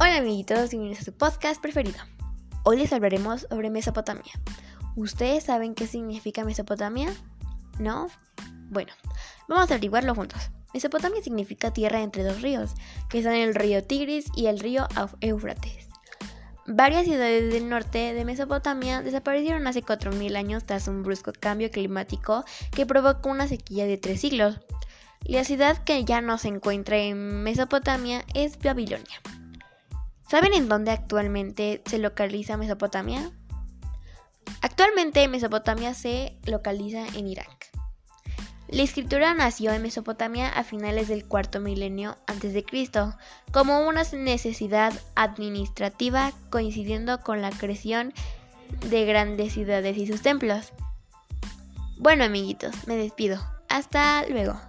Hola amiguitos, bienvenidos a su podcast preferido. Hoy les hablaremos sobre Mesopotamia. ¿Ustedes saben qué significa Mesopotamia? ¿No? Bueno, vamos a averiguarlo juntos. Mesopotamia significa tierra entre dos ríos, que son el río Tigris y el río Éufrates. Varias ciudades del norte de Mesopotamia desaparecieron hace 4.000 años tras un brusco cambio climático que provocó una sequía de tres siglos. La ciudad que ya no se encuentra en Mesopotamia es Babilonia. ¿Saben en dónde actualmente se localiza Mesopotamia? Actualmente Mesopotamia se localiza en Irak. La escritura nació en Mesopotamia a finales del cuarto milenio antes de Cristo, como una necesidad administrativa coincidiendo con la creación de grandes ciudades y sus templos. Bueno amiguitos, me despido. Hasta luego.